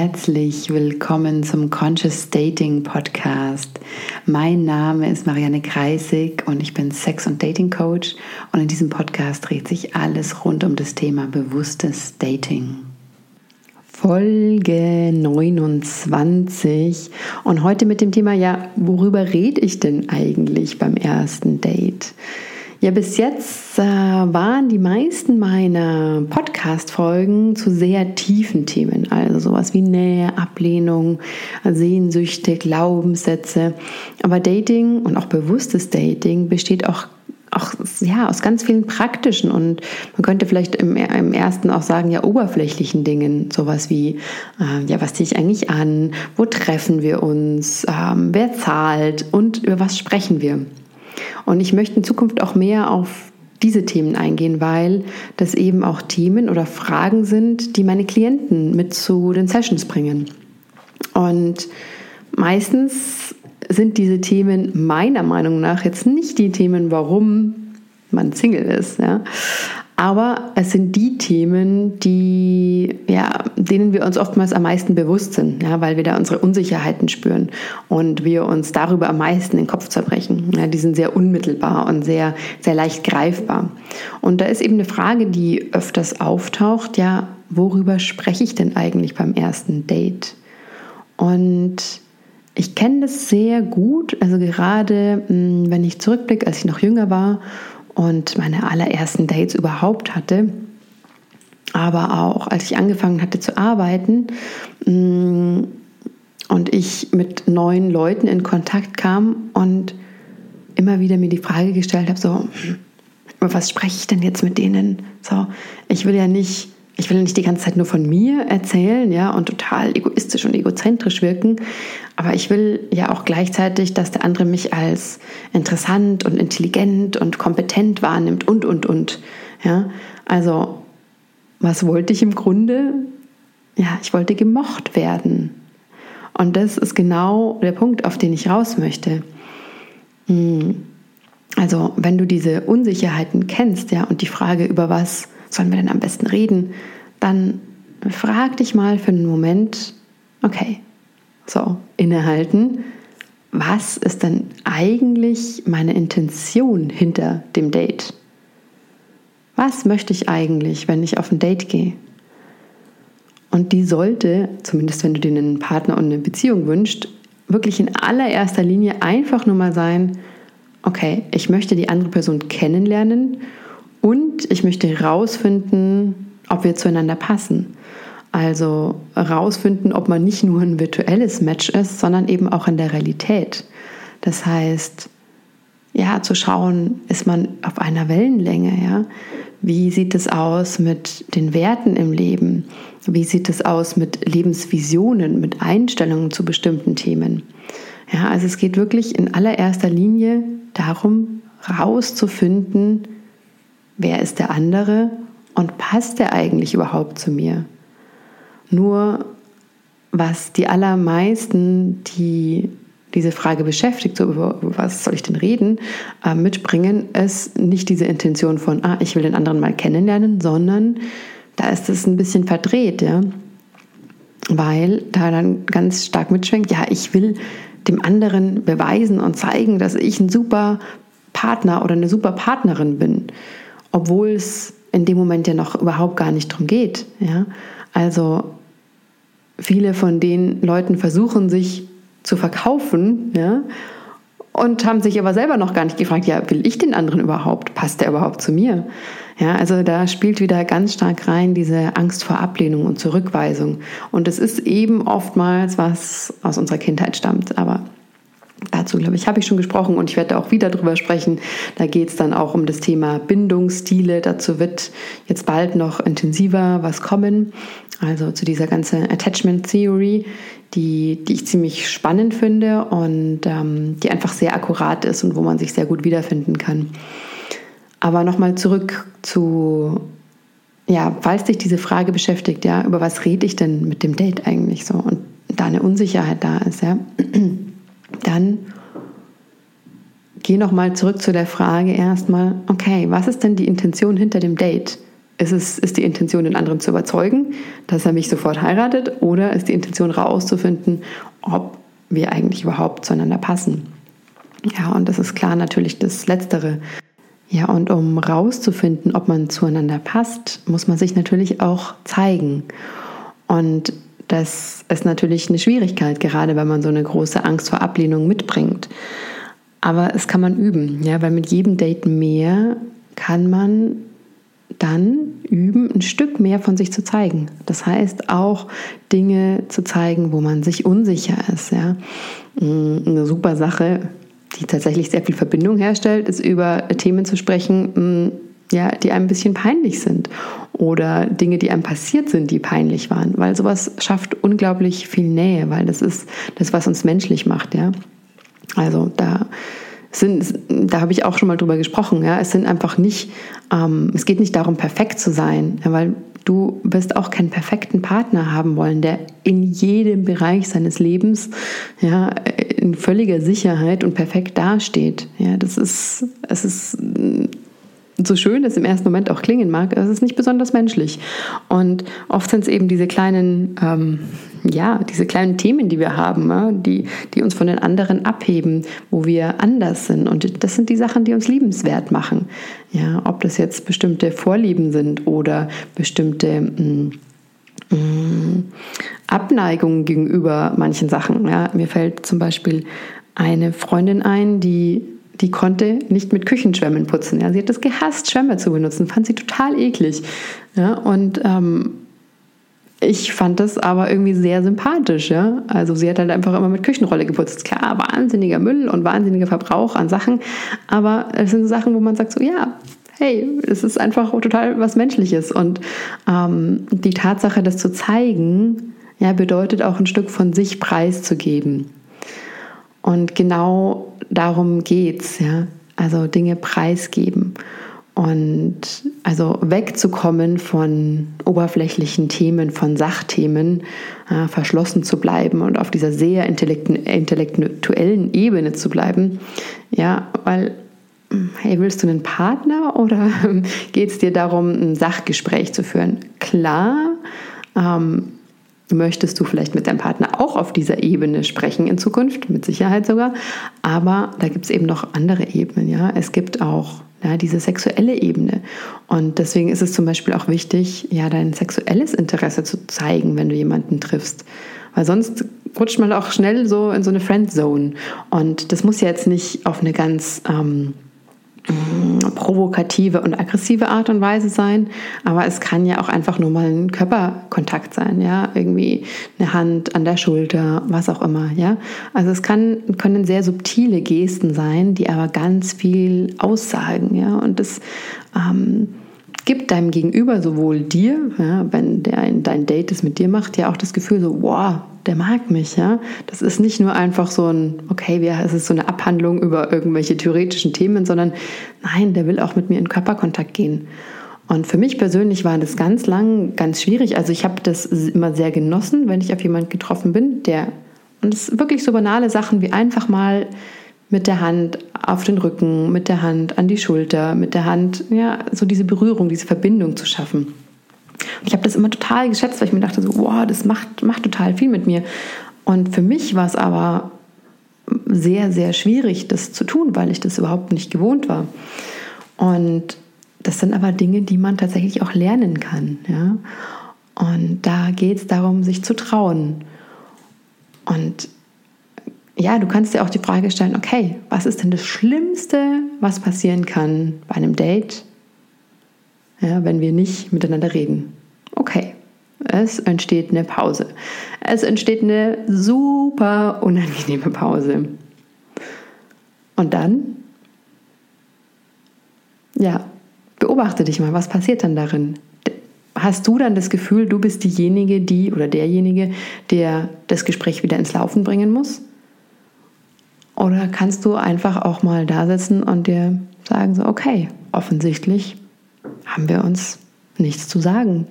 Herzlich willkommen zum Conscious Dating Podcast. Mein Name ist Marianne Kreisig und ich bin Sex- und Dating Coach und in diesem Podcast dreht sich alles rund um das Thema bewusstes Dating. Folge 29 und heute mit dem Thema, ja, worüber rede ich denn eigentlich beim ersten Date? Ja, bis jetzt äh, waren die meisten meiner Podcast-Folgen zu sehr tiefen Themen, also sowas wie Nähe, Ablehnung, Sehnsüchte, Glaubenssätze. Aber Dating und auch bewusstes Dating besteht auch auch ja, aus ganz vielen praktischen und man könnte vielleicht im, im ersten auch sagen, ja, oberflächlichen Dingen, sowas wie, äh, ja, was ziehe ich eigentlich an, wo treffen wir uns, ähm, wer zahlt? Und über was sprechen wir. Und ich möchte in Zukunft auch mehr auf diese Themen eingehen, weil das eben auch Themen oder Fragen sind, die meine Klienten mit zu den Sessions bringen. Und meistens sind diese Themen meiner Meinung nach jetzt nicht die Themen, warum man Single ist, ja, aber es sind die Themen, die, ja, denen wir uns oftmals am meisten bewusst sind, ja, weil wir da unsere Unsicherheiten spüren und wir uns darüber am meisten den Kopf zerbrechen. Ja, die sind sehr unmittelbar und sehr, sehr leicht greifbar. Und da ist eben eine Frage, die öfters auftaucht, ja, worüber spreche ich denn eigentlich beim ersten Date? Und ich kenne das sehr gut, also gerade hm, wenn ich zurückblicke, als ich noch jünger war und meine allerersten Dates überhaupt hatte. Aber auch als ich angefangen hatte zu arbeiten mm, und ich mit neuen Leuten in Kontakt kam und immer wieder mir die Frage gestellt habe, so, über was spreche ich denn jetzt mit denen? So, ich will ja nicht ich will nicht die ganze Zeit nur von mir erzählen, ja, und total egoistisch und egozentrisch wirken, aber ich will ja auch gleichzeitig, dass der andere mich als interessant und intelligent und kompetent wahrnimmt und und und, ja. Also, was wollte ich im Grunde? Ja, ich wollte gemocht werden. Und das ist genau der Punkt, auf den ich raus möchte. Hm. Also, wenn du diese Unsicherheiten kennst, ja, und die Frage, über was sollen wir denn am besten reden, dann frag dich mal für einen Moment, okay, so, innehalten, was ist denn eigentlich meine Intention hinter dem Date? Was möchte ich eigentlich, wenn ich auf ein Date gehe? Und die sollte, zumindest wenn du dir einen Partner und eine Beziehung wünschst, wirklich in allererster Linie einfach nur mal sein, okay, ich möchte die andere Person kennenlernen und ich möchte herausfinden, ob wir zueinander passen. Also herausfinden, ob man nicht nur ein virtuelles Match ist, sondern eben auch in der Realität. Das heißt, ja, zu schauen, ist man auf einer Wellenlänge, ja? Wie sieht es aus mit den Werten im Leben? Wie sieht es aus mit Lebensvisionen, mit Einstellungen zu bestimmten Themen? Ja, also es geht wirklich in allererster Linie darum, herauszufinden, wer ist der andere und passt der eigentlich überhaupt zu mir? Nur was die allermeisten, die diese Frage beschäftigt, so über was soll ich denn reden, äh, mitbringen, ist nicht diese Intention von, ah, ich will den anderen mal kennenlernen, sondern da ist es ein bisschen verdreht, ja. Weil da dann ganz stark mitschwenkt, ja, ich will dem anderen beweisen und zeigen, dass ich ein super Partner oder eine super Partnerin bin obwohl es in dem Moment ja noch überhaupt gar nicht darum geht. Ja? Also viele von den Leuten versuchen sich zu verkaufen ja? und haben sich aber selber noch gar nicht gefragt, ja, will ich den anderen überhaupt? Passt der überhaupt zu mir? Ja, also da spielt wieder ganz stark rein diese Angst vor Ablehnung und Zurückweisung. Und es ist eben oftmals was aus unserer Kindheit stammt, aber Dazu, glaube ich, habe ich schon gesprochen und ich werde auch wieder darüber sprechen. Da geht es dann auch um das Thema Bindungsstile. Dazu wird jetzt bald noch intensiver was kommen. Also zu dieser ganzen Attachment Theory, die, die ich ziemlich spannend finde und ähm, die einfach sehr akkurat ist und wo man sich sehr gut wiederfinden kann. Aber nochmal zurück zu, ja, falls dich diese Frage beschäftigt, ja, über was rede ich denn mit dem Date eigentlich so und da eine Unsicherheit da ist, ja dann geh noch mal zurück zu der Frage erstmal, okay, was ist denn die Intention hinter dem Date? ist, es, ist die Intention, den anderen zu überzeugen, dass er mich sofort heiratet, oder ist die Intention herauszufinden, ob wir eigentlich überhaupt zueinander passen? Ja, und das ist klar natürlich das Letztere. Ja, und um rauszufinden, ob man zueinander passt, muss man sich natürlich auch zeigen. Und das ist natürlich eine Schwierigkeit, gerade wenn man so eine große Angst vor Ablehnung mitbringt. Aber es kann man üben, ja, weil mit jedem Date mehr kann man dann üben, ein Stück mehr von sich zu zeigen. Das heißt auch Dinge zu zeigen, wo man sich unsicher ist. Ja. Mm, eine super Sache, die tatsächlich sehr viel Verbindung herstellt, ist über Themen zu sprechen, mm, ja, die einem ein bisschen peinlich sind oder Dinge, die einem passiert sind, die peinlich waren, weil sowas schafft unglaublich viel Nähe, weil das ist das, was uns menschlich macht, ja. Also da sind, da habe ich auch schon mal drüber gesprochen, ja, es sind einfach nicht, ähm, es geht nicht darum, perfekt zu sein, ja, weil du wirst auch keinen perfekten Partner haben wollen, der in jedem Bereich seines Lebens ja, in völliger Sicherheit und perfekt dasteht. Ja, das ist, es ist so schön es im ersten Moment auch klingen mag, es ist nicht besonders menschlich. Und oft sind es eben diese kleinen, ähm, ja, diese kleinen Themen, die wir haben, ja, die, die uns von den anderen abheben, wo wir anders sind. Und das sind die Sachen, die uns liebenswert machen. Ja, ob das jetzt bestimmte Vorlieben sind oder bestimmte mm, mm, Abneigungen gegenüber manchen Sachen. Ja, mir fällt zum Beispiel eine Freundin ein, die die konnte nicht mit Küchenschwämmen putzen. Ja. Sie hat es gehasst, Schwämme zu benutzen, fand sie total eklig. Ja. Und ähm, ich fand das aber irgendwie sehr sympathisch. Ja. Also sie hat halt einfach immer mit Küchenrolle geputzt. Klar, wahnsinniger Müll und wahnsinniger Verbrauch an Sachen, aber es sind Sachen, wo man sagt so, ja, hey, es ist einfach total was Menschliches. Und ähm, die Tatsache, das zu zeigen, ja, bedeutet auch ein Stück von sich preiszugeben. Und genau darum geht's, ja. Also Dinge preisgeben und also wegzukommen von oberflächlichen Themen, von Sachthemen, äh, verschlossen zu bleiben und auf dieser sehr intellektuellen Ebene zu bleiben. Ja, weil hey, willst du einen Partner oder geht es dir darum, ein Sachgespräch zu führen? Klar, ähm, möchtest du vielleicht mit deinem Partner auch auf dieser Ebene sprechen in Zukunft, mit Sicherheit sogar. Aber da gibt es eben noch andere Ebenen. Ja, es gibt auch ja, diese sexuelle Ebene. Und deswegen ist es zum Beispiel auch wichtig, ja, dein sexuelles Interesse zu zeigen, wenn du jemanden triffst. Weil sonst rutscht man auch schnell so in so eine Friendzone. Und das muss ja jetzt nicht auf eine ganz ähm, provokative und aggressive Art und Weise sein, aber es kann ja auch einfach nur mal ein Körperkontakt sein, ja, irgendwie eine Hand an der Schulter, was auch immer, ja. Also es kann, können sehr subtile Gesten sein, die aber ganz viel aussagen, ja, und das ähm, gibt deinem Gegenüber sowohl dir, ja, wenn der dein Date es mit dir macht, ja auch das Gefühl so, wow, der mag mich, ja. Das ist nicht nur einfach so ein, okay, es ist so eine Abhandlung über irgendwelche theoretischen Themen, sondern nein, der will auch mit mir in Körperkontakt gehen. Und für mich persönlich war das ganz lang ganz schwierig. Also ich habe das immer sehr genossen, wenn ich auf jemanden getroffen bin, der und es sind wirklich so banale Sachen wie einfach mal mit der Hand auf den Rücken, mit der Hand an die Schulter, mit der Hand, ja, so diese Berührung, diese Verbindung zu schaffen. Und ich habe das immer total geschätzt, weil ich mir dachte so, wow, das macht, macht total viel mit mir. Und für mich war es aber sehr, sehr schwierig, das zu tun, weil ich das überhaupt nicht gewohnt war. Und das sind aber Dinge, die man tatsächlich auch lernen kann. Ja? Und da geht es darum, sich zu trauen. Und ja, du kannst dir auch die Frage stellen, okay, was ist denn das Schlimmste, was passieren kann bei einem Date, ja, wenn wir nicht miteinander reden. Okay, es entsteht eine Pause. Es entsteht eine super unangenehme Pause. Und dann, ja, beobachte dich mal, was passiert dann darin? Hast du dann das Gefühl, du bist diejenige, die oder derjenige, der das Gespräch wieder ins Laufen bringen muss? Oder kannst du einfach auch mal da sitzen und dir sagen, so, okay, offensichtlich haben wir uns nichts zu sagen.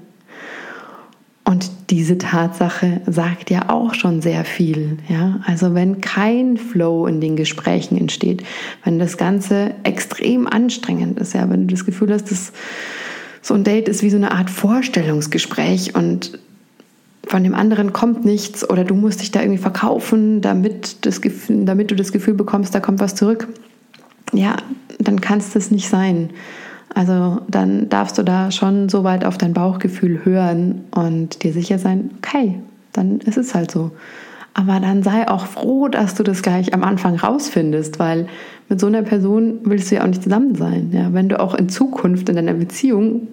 Und diese Tatsache sagt ja auch schon sehr viel. Ja? Also wenn kein Flow in den Gesprächen entsteht, wenn das Ganze extrem anstrengend ist, ja, wenn du das Gefühl hast, das so ein Date ist wie so eine Art Vorstellungsgespräch und von dem anderen kommt nichts oder du musst dich da irgendwie verkaufen, damit, das, damit du das Gefühl bekommst, da kommt was zurück. Ja, dann kann es nicht sein. Also dann darfst du da schon so weit auf dein Bauchgefühl hören und dir sicher sein, okay, dann ist es halt so. Aber dann sei auch froh, dass du das gleich am Anfang rausfindest, weil mit so einer Person willst du ja auch nicht zusammen sein. Ja? Wenn du auch in Zukunft in deiner Beziehung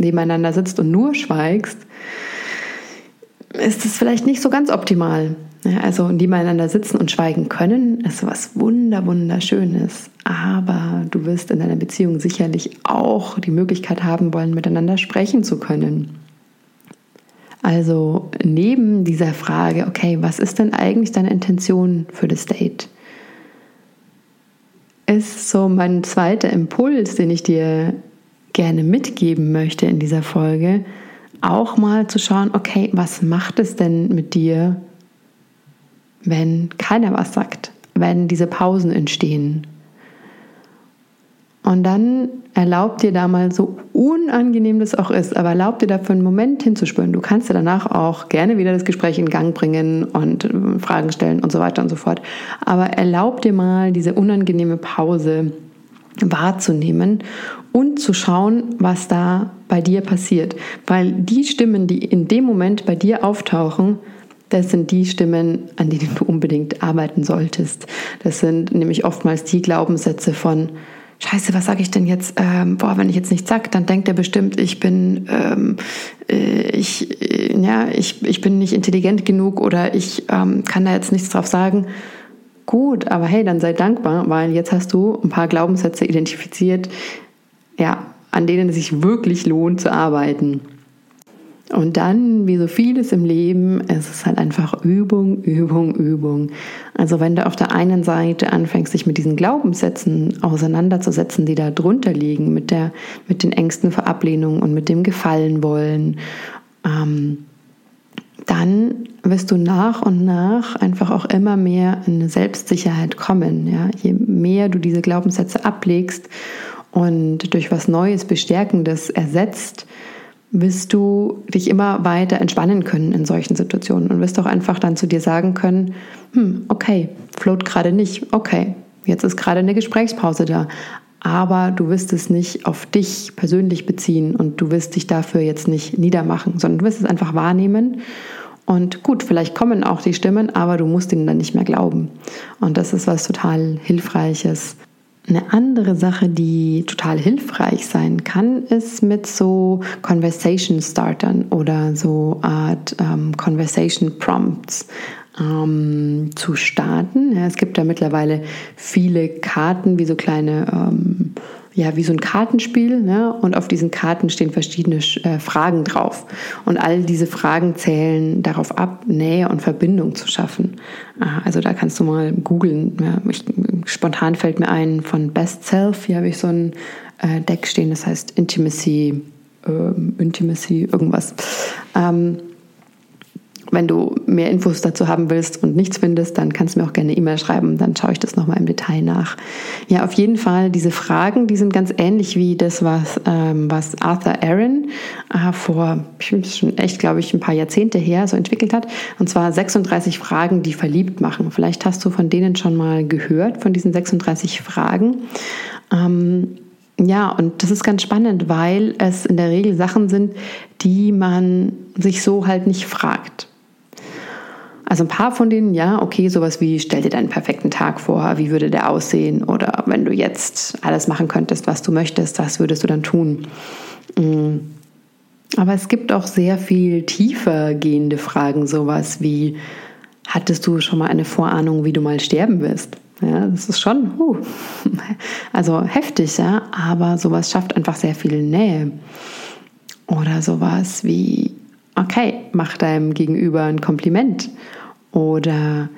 nebeneinander sitzt und nur schweigst, ist es vielleicht nicht so ganz optimal. Ja, also nebeneinander sitzen und schweigen können, ist was wunder wunderschönes. Aber du wirst in deiner Beziehung sicherlich auch die Möglichkeit haben wollen, miteinander sprechen zu können. Also neben dieser Frage, okay, was ist denn eigentlich deine Intention für das Date? Ist so mein zweiter Impuls, den ich dir gerne mitgeben möchte in dieser Folge, auch mal zu schauen, okay, was macht es denn mit dir, wenn keiner was sagt, wenn diese Pausen entstehen. Und dann erlaubt dir da mal so unangenehm das auch ist, aber erlaubt dir dafür einen Moment hinzuspüren. Du kannst dir danach auch gerne wieder das Gespräch in Gang bringen und äh, Fragen stellen und so weiter und so fort. Aber erlaubt dir mal diese unangenehme Pause wahrzunehmen und zu schauen, was da bei dir passiert. Weil die Stimmen, die in dem Moment bei dir auftauchen, das sind die Stimmen, an denen du unbedingt arbeiten solltest. Das sind nämlich oftmals die Glaubenssätze von, Scheiße, was sage ich denn jetzt? Ähm, boah, wenn ich jetzt nichts sage, dann denkt er bestimmt, ich bin, ähm, äh, ich, äh, ja, ich, ich bin nicht intelligent genug oder ich ähm, kann da jetzt nichts drauf sagen. Gut, aber hey, dann sei dankbar, weil jetzt hast du ein paar Glaubenssätze identifiziert, ja, an denen es sich wirklich lohnt zu arbeiten. Und dann, wie so vieles im Leben, ist es halt einfach Übung, Übung, Übung. Also wenn du auf der einen Seite anfängst, dich mit diesen Glaubenssätzen auseinanderzusetzen, die da drunter liegen, mit, der, mit den Ängsten vor Ablehnung und mit dem Gefallenwollen, ähm, dann wirst du nach und nach einfach auch immer mehr in eine Selbstsicherheit kommen. Ja? Je mehr du diese Glaubenssätze ablegst und durch was Neues, Bestärkendes ersetzt, wirst du dich immer weiter entspannen können in solchen Situationen und wirst auch einfach dann zu dir sagen können, hm, okay, float gerade nicht, okay, jetzt ist gerade eine Gesprächspause da, aber du wirst es nicht auf dich persönlich beziehen und du wirst dich dafür jetzt nicht niedermachen, sondern du wirst es einfach wahrnehmen. Und gut, vielleicht kommen auch die Stimmen, aber du musst ihnen dann nicht mehr glauben. Und das ist was total Hilfreiches, eine andere Sache, die total hilfreich sein kann, ist mit so Conversation Startern oder so Art ähm, Conversation Prompts ähm, zu starten. Ja, es gibt da mittlerweile viele Karten wie so kleine ähm, ja, wie so ein Kartenspiel. Ne? Und auf diesen Karten stehen verschiedene äh, Fragen drauf. Und all diese Fragen zählen darauf ab, Nähe und Verbindung zu schaffen. Ah, also da kannst du mal googeln. Ja, spontan fällt mir ein von Best Self. Hier habe ich so ein äh, Deck stehen, das heißt Intimacy, äh, Intimacy, irgendwas. Ähm, wenn du mehr Infos dazu haben willst und nichts findest, dann kannst du mir auch gerne E-Mail schreiben, dann schaue ich das nochmal im Detail nach. Ja, auf jeden Fall, diese Fragen, die sind ganz ähnlich wie das, was, ähm, was Arthur Aaron äh, vor, schon echt, glaube ich, ein paar Jahrzehnte her so entwickelt hat. Und zwar 36 Fragen, die verliebt machen. Vielleicht hast du von denen schon mal gehört, von diesen 36 Fragen. Ähm, ja, und das ist ganz spannend, weil es in der Regel Sachen sind, die man sich so halt nicht fragt. Also ein paar von denen, ja, okay, sowas wie, stell dir deinen perfekten Tag vor, wie würde der aussehen? Oder wenn du jetzt alles machen könntest, was du möchtest, was würdest du dann tun? Mm. Aber es gibt auch sehr viel tiefer gehende Fragen, sowas wie, hattest du schon mal eine Vorahnung, wie du mal sterben wirst? Ja, das ist schon, uh, also heftig, ja, aber sowas schafft einfach sehr viel Nähe. Oder sowas wie, okay, mach deinem Gegenüber ein Kompliment oder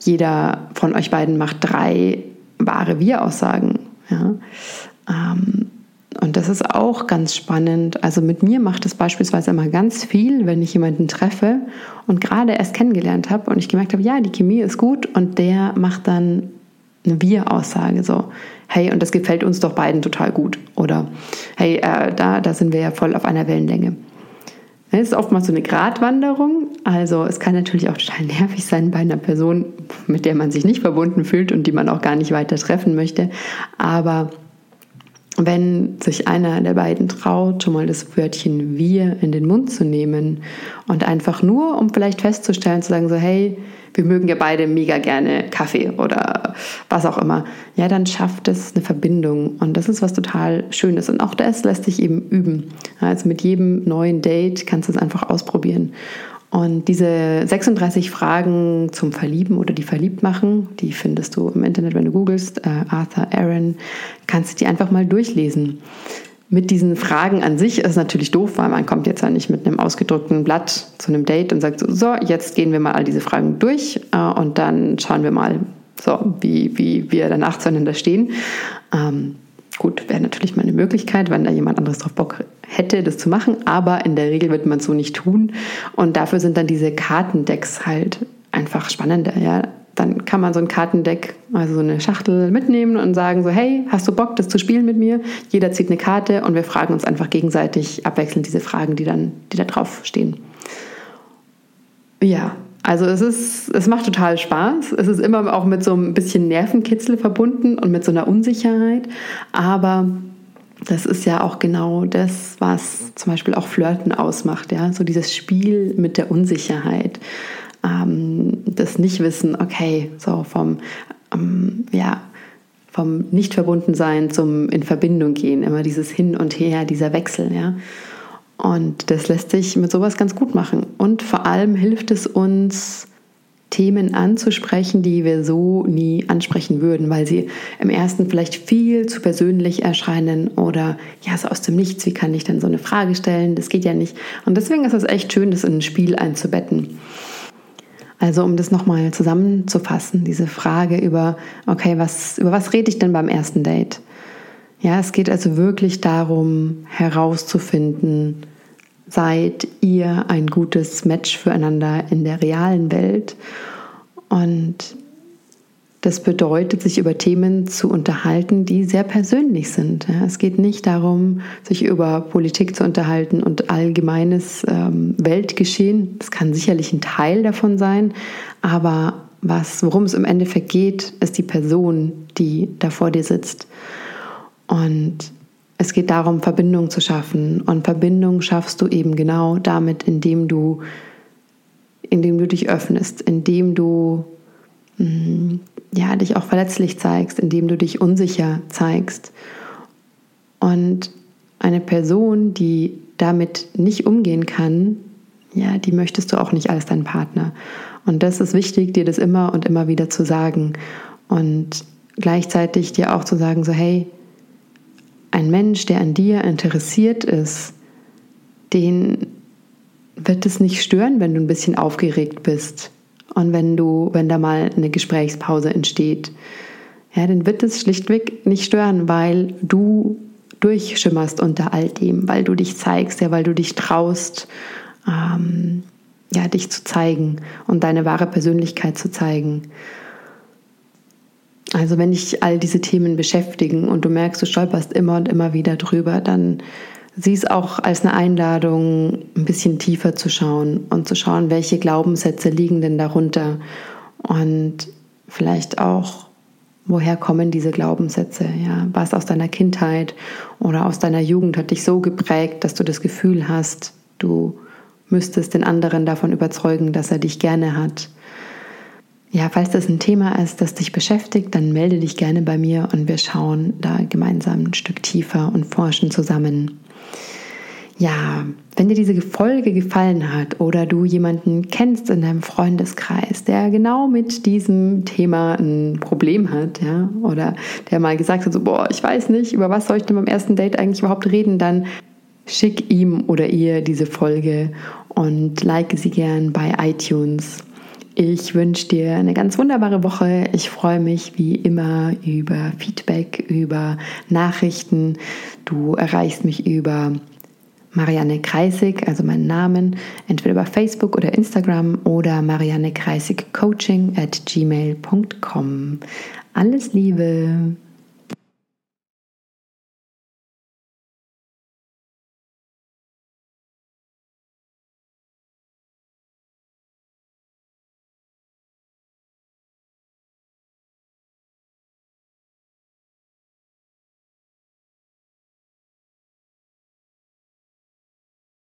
jeder von euch beiden macht drei wahre Wir-Aussagen. Ja? Ähm, und das ist auch ganz spannend. Also mit mir macht es beispielsweise immer ganz viel, wenn ich jemanden treffe und gerade erst kennengelernt habe und ich gemerkt habe, ja, die Chemie ist gut und der macht dann eine Wir-Aussage, so, hey, und das gefällt uns doch beiden total gut. Oder hey, äh, da, da sind wir ja voll auf einer Wellenlänge. Es ist oftmals so eine Gratwanderung. Also es kann natürlich auch total nervig sein bei einer Person, mit der man sich nicht verbunden fühlt und die man auch gar nicht weiter treffen möchte. Aber wenn sich einer der beiden traut, schon mal das Wörtchen wir in den Mund zu nehmen und einfach nur, um vielleicht festzustellen, zu sagen so, hey, wir mögen ja beide mega gerne Kaffee oder was auch immer, ja, dann schafft es eine Verbindung und das ist was total Schönes und auch das lässt sich eben üben. Also mit jedem neuen Date kannst du es einfach ausprobieren. Und diese 36 Fragen zum Verlieben oder die verliebt machen, die findest du im Internet, wenn du googelst, äh, Arthur Aaron, kannst du die einfach mal durchlesen mit diesen Fragen an sich ist natürlich doof, weil man kommt jetzt ja nicht mit einem ausgedruckten Blatt zu einem Date und sagt so, jetzt gehen wir mal all diese Fragen durch äh, und dann schauen wir mal, so, wie, wie wir danach zueinander stehen. Ähm, gut, wäre natürlich mal eine Möglichkeit, wenn da jemand anderes drauf Bock hätte, das zu machen, aber in der Regel wird man es so nicht tun. Und dafür sind dann diese Kartendecks halt einfach spannender, ja dann kann man so ein Kartendeck, also so eine Schachtel mitnehmen und sagen so, hey, hast du Bock, das zu spielen mit mir? Jeder zieht eine Karte und wir fragen uns einfach gegenseitig abwechselnd diese Fragen, die dann, die da drauf stehen. Ja, also es ist, es macht total Spaß. Es ist immer auch mit so ein bisschen Nervenkitzel verbunden und mit so einer Unsicherheit. Aber das ist ja auch genau das, was zum Beispiel auch Flirten ausmacht, ja, so dieses Spiel mit der Unsicherheit ähm, das Nichtwissen, okay, so vom, ähm, ja, vom Nicht-Verbundensein zum in Verbindung gehen, immer dieses Hin und Her, dieser Wechsel, ja. Und das lässt sich mit sowas ganz gut machen. Und vor allem hilft es uns, Themen anzusprechen, die wir so nie ansprechen würden, weil sie im ersten vielleicht viel zu persönlich erscheinen oder ja, so aus dem Nichts, wie kann ich denn so eine Frage stellen? Das geht ja nicht. Und deswegen ist es echt schön, das in ein Spiel einzubetten. Also um das nochmal zusammenzufassen, diese Frage über, okay, was, über was rede ich denn beim ersten Date? Ja, es geht also wirklich darum, herauszufinden, seid ihr ein gutes Match füreinander in der realen Welt? Und das bedeutet, sich über Themen zu unterhalten, die sehr persönlich sind. es geht nicht darum, sich über Politik zu unterhalten und allgemeines ähm, Weltgeschehen. Das kann sicherlich ein Teil davon sein, aber was, worum es im Endeffekt geht, ist die Person, die da vor dir sitzt. Und es geht darum, Verbindung zu schaffen. Und Verbindung schaffst du eben genau damit, indem du, indem du dich öffnest, indem du mm, ja, dich auch verletzlich zeigst, indem du dich unsicher zeigst. Und eine Person, die damit nicht umgehen kann, ja, die möchtest du auch nicht als dein Partner. Und das ist wichtig, dir das immer und immer wieder zu sagen. Und gleichzeitig dir auch zu sagen, so hey, ein Mensch, der an dir interessiert ist, den wird es nicht stören, wenn du ein bisschen aufgeregt bist und wenn du, wenn da mal eine Gesprächspause entsteht, ja, dann wird es schlichtweg nicht stören, weil du durchschimmerst unter all dem, weil du dich zeigst, ja, weil du dich traust, ähm, ja, dich zu zeigen und deine wahre Persönlichkeit zu zeigen. Also wenn dich all diese Themen beschäftigen und du merkst, du stolperst immer und immer wieder drüber, dann sieh es auch als eine Einladung, ein bisschen tiefer zu schauen und zu schauen, welche Glaubenssätze liegen denn darunter und vielleicht auch, woher kommen diese Glaubenssätze? Ja, was aus deiner Kindheit oder aus deiner Jugend hat dich so geprägt, dass du das Gefühl hast, du müsstest den anderen davon überzeugen, dass er dich gerne hat. Ja, falls das ein Thema ist, das dich beschäftigt, dann melde dich gerne bei mir und wir schauen da gemeinsam ein Stück tiefer und forschen zusammen. Ja, wenn dir diese Folge gefallen hat oder du jemanden kennst in deinem Freundeskreis, der genau mit diesem Thema ein Problem hat, ja, oder der mal gesagt hat, so, boah, ich weiß nicht, über was soll ich denn beim ersten Date eigentlich überhaupt reden, dann schick ihm oder ihr diese Folge und like sie gern bei iTunes. Ich wünsche dir eine ganz wunderbare Woche. Ich freue mich wie immer über Feedback, über Nachrichten. Du erreichst mich über Marianne Kreisig, also meinen Namen, entweder über Facebook oder Instagram oder Marianne Kreisig Coaching at gmail.com. Alles Liebe.